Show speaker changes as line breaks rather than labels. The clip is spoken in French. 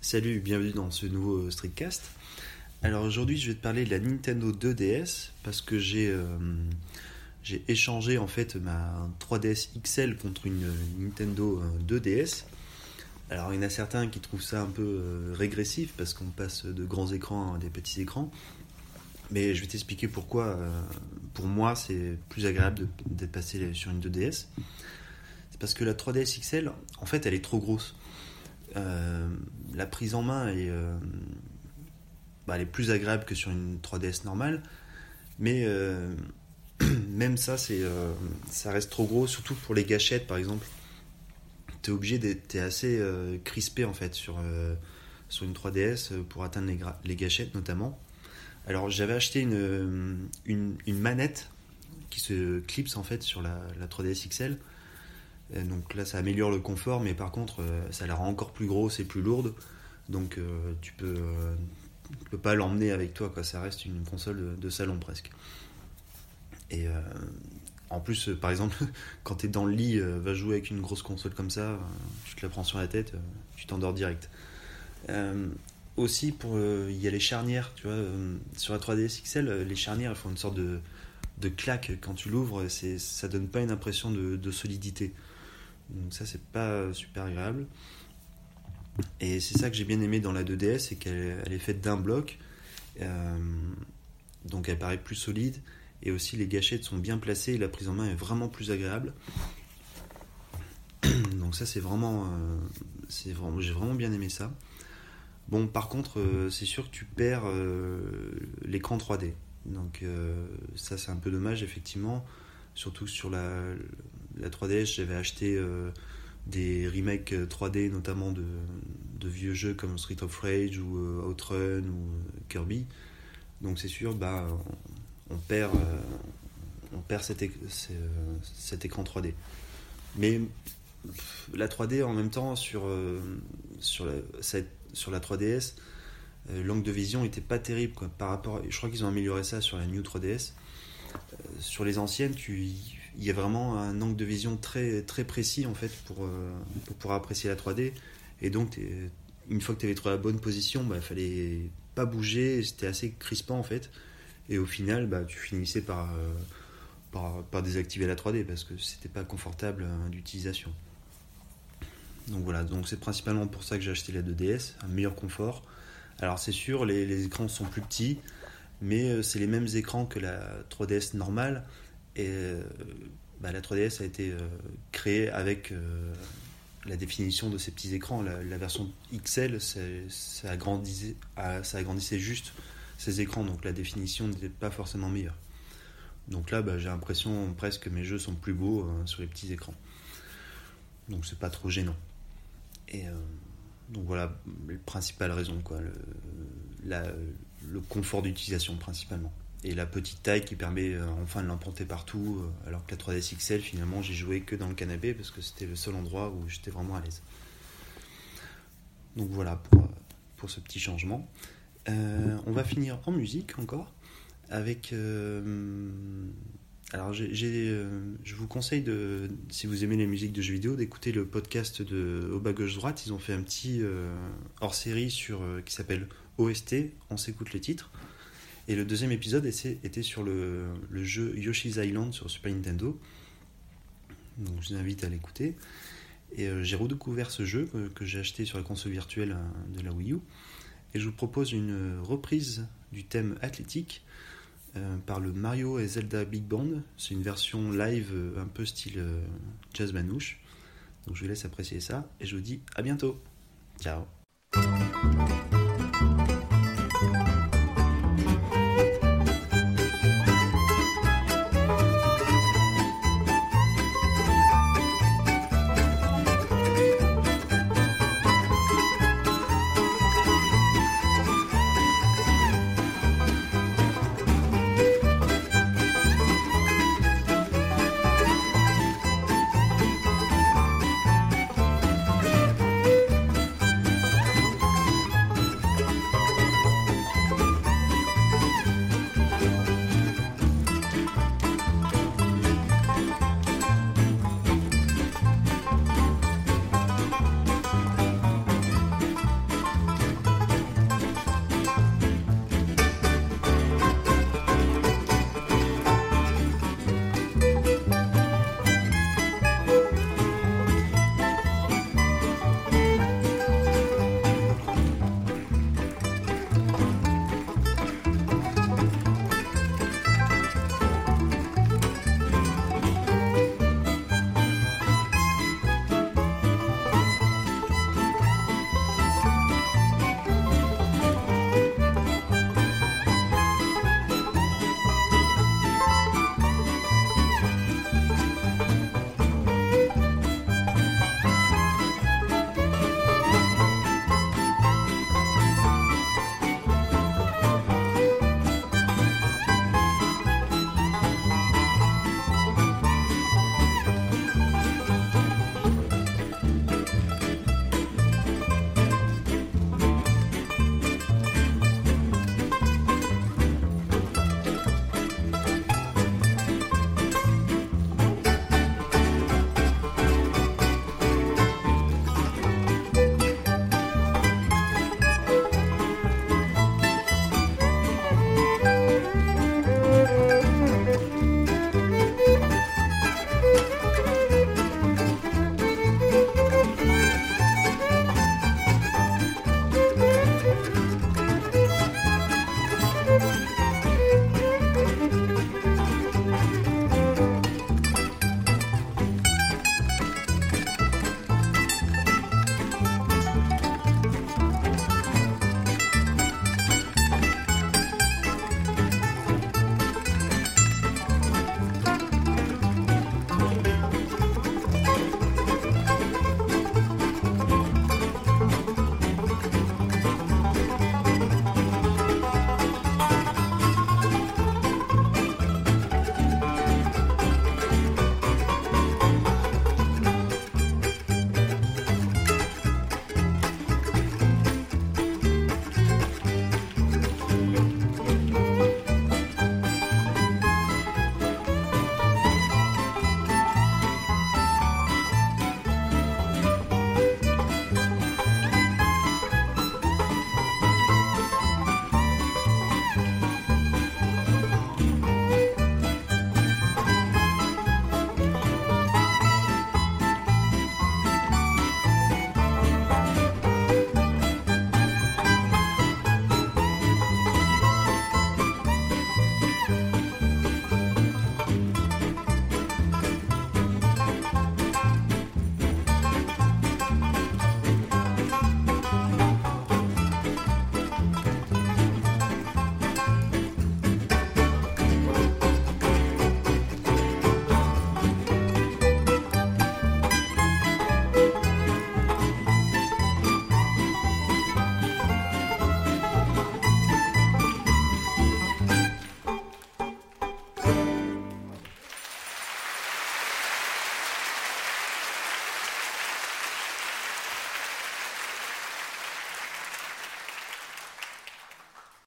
Salut, bienvenue dans ce nouveau Streetcast. Alors aujourd'hui, je vais te parler de la Nintendo 2DS parce que j'ai euh, j'ai échangé en fait ma 3DS XL contre une Nintendo 2DS. Euh, Alors il y en a certains qui trouvent ça un peu euh, régressif parce qu'on passe de grands écrans à des petits écrans. Mais je vais t'expliquer pourquoi pour moi c'est plus agréable d'être passé sur une 2DS. C'est parce que la 3DS XL, en fait, elle est trop grosse. Euh, la prise en main est, euh, bah, est plus agréable que sur une 3DS normale, mais euh, même ça, ça reste trop gros, surtout pour les gâchettes par exemple. Tu es obligé d'être assez crispé en fait sur, une 3DS pour atteindre les, gâchettes notamment. Alors j'avais acheté une, manette qui se clipse en fait sur la, la 3DS XL donc là, ça améliore le confort, mais par contre, euh, ça la rend encore plus grosse et plus lourde. Donc euh, tu peux, peux pas l'emmener avec toi, quoi. Ça reste une console de, salon presque. Et en plus, par exemple, quand tu es dans le lit, va jouer avec une grosse console comme ça, tu te la prends sur la tête, tu t'endors direct. aussi, pour il y a les charnières, tu vois, sur la 3DS XL, les charnières elles font une sorte de, de claque quand tu l'ouvres, ça donne pas une impression de solidité. Donc ça, c'est pas super agréable. Et c'est ça que j'ai bien aimé dans la 2DS, c'est qu'elle est faite d'un bloc. Euh, donc elle paraît plus solide. Et aussi les gâchettes sont bien placées la prise en main est vraiment plus agréable. Donc ça c'est vraiment, euh, vraiment j'ai vraiment bien aimé ça. Bon par contre euh, c'est sûr que tu perds l'écran 3D. Donc ça c'est un peu dommage effectivement. Surtout sur la, la 3DS, j'avais acheté euh, des remakes 3D, notamment de, vieux jeux comme Street of Rage ou euh, Outrun ou euh, Kirby. Donc c'est sûr, bah, on, perd, on perd cet, écran 3D. Mais la 3D en même temps sur, la, sur la 3DS, l'angle de vision était pas terrible par rapport. Je crois qu'ils ont amélioré ça sur la New 3DS. sur les anciennes, tu, il y a vraiment un angle de vision très, très précis en fait pour, euh, pour pouvoir apprécier la 3D. Et donc, une fois que tu avais trouvé la bonne position, il bah, fallait pas bouger, c'était assez crispant en fait. Et au final, bah, tu finissais par, euh, par, désactiver la 3D parce que c'était pas confortable hein, d'utilisation. Donc voilà, donc c'est principalement pour ça que j'ai acheté la 2DS, un meilleur confort. Alors c'est sûr, les, les, écrans sont plus petits, mais euh, c'est les mêmes écrans que la 3DS normale. Et euh, bah, la 3DS a été euh, créée avec euh, la définition de ces petits écrans. La, version XL, ça agrandissait, juste ces écrans, donc la définition n'était pas forcément meilleure. Donc là, bah, j'ai l'impression presque que mes jeux sont plus beaux sur les petits écrans. Donc c'est pas trop gênant. Et donc voilà, les principales raisons, quoi. le confort d'utilisation principalement et la petite taille qui permet euh, enfin de l'emporter partout, euh, alors que la 3DS XL, finalement, j'ai joué que dans le canapé parce que c'était le seul endroit où j'étais vraiment à l'aise. Donc voilà pour, euh, pour ce petit changement. on va finir en musique encore avec. alors je vous conseille de, si vous aimez les musiques de jeux vidéo, d'écouter le podcast de Au bas gauche droite. Ils ont fait un petit hors série sur qui s'appelle OST. On s'écoute les titres. Et le deuxième épisode était sur le, jeu Yoshi's Island sur Super Nintendo. Donc je vous invite à l'écouter. Et euh, j'ai redécouvert ce jeu que, j'ai acheté sur la console virtuelle euh, de la Wii U. Et je vous propose une reprise du thème athlétique euh, par le Mario et Zelda Big Band. C'est une version live un peu style jazz manouche. Donc je vous laisse apprécier ça et je vous dis à bientôt. Ciao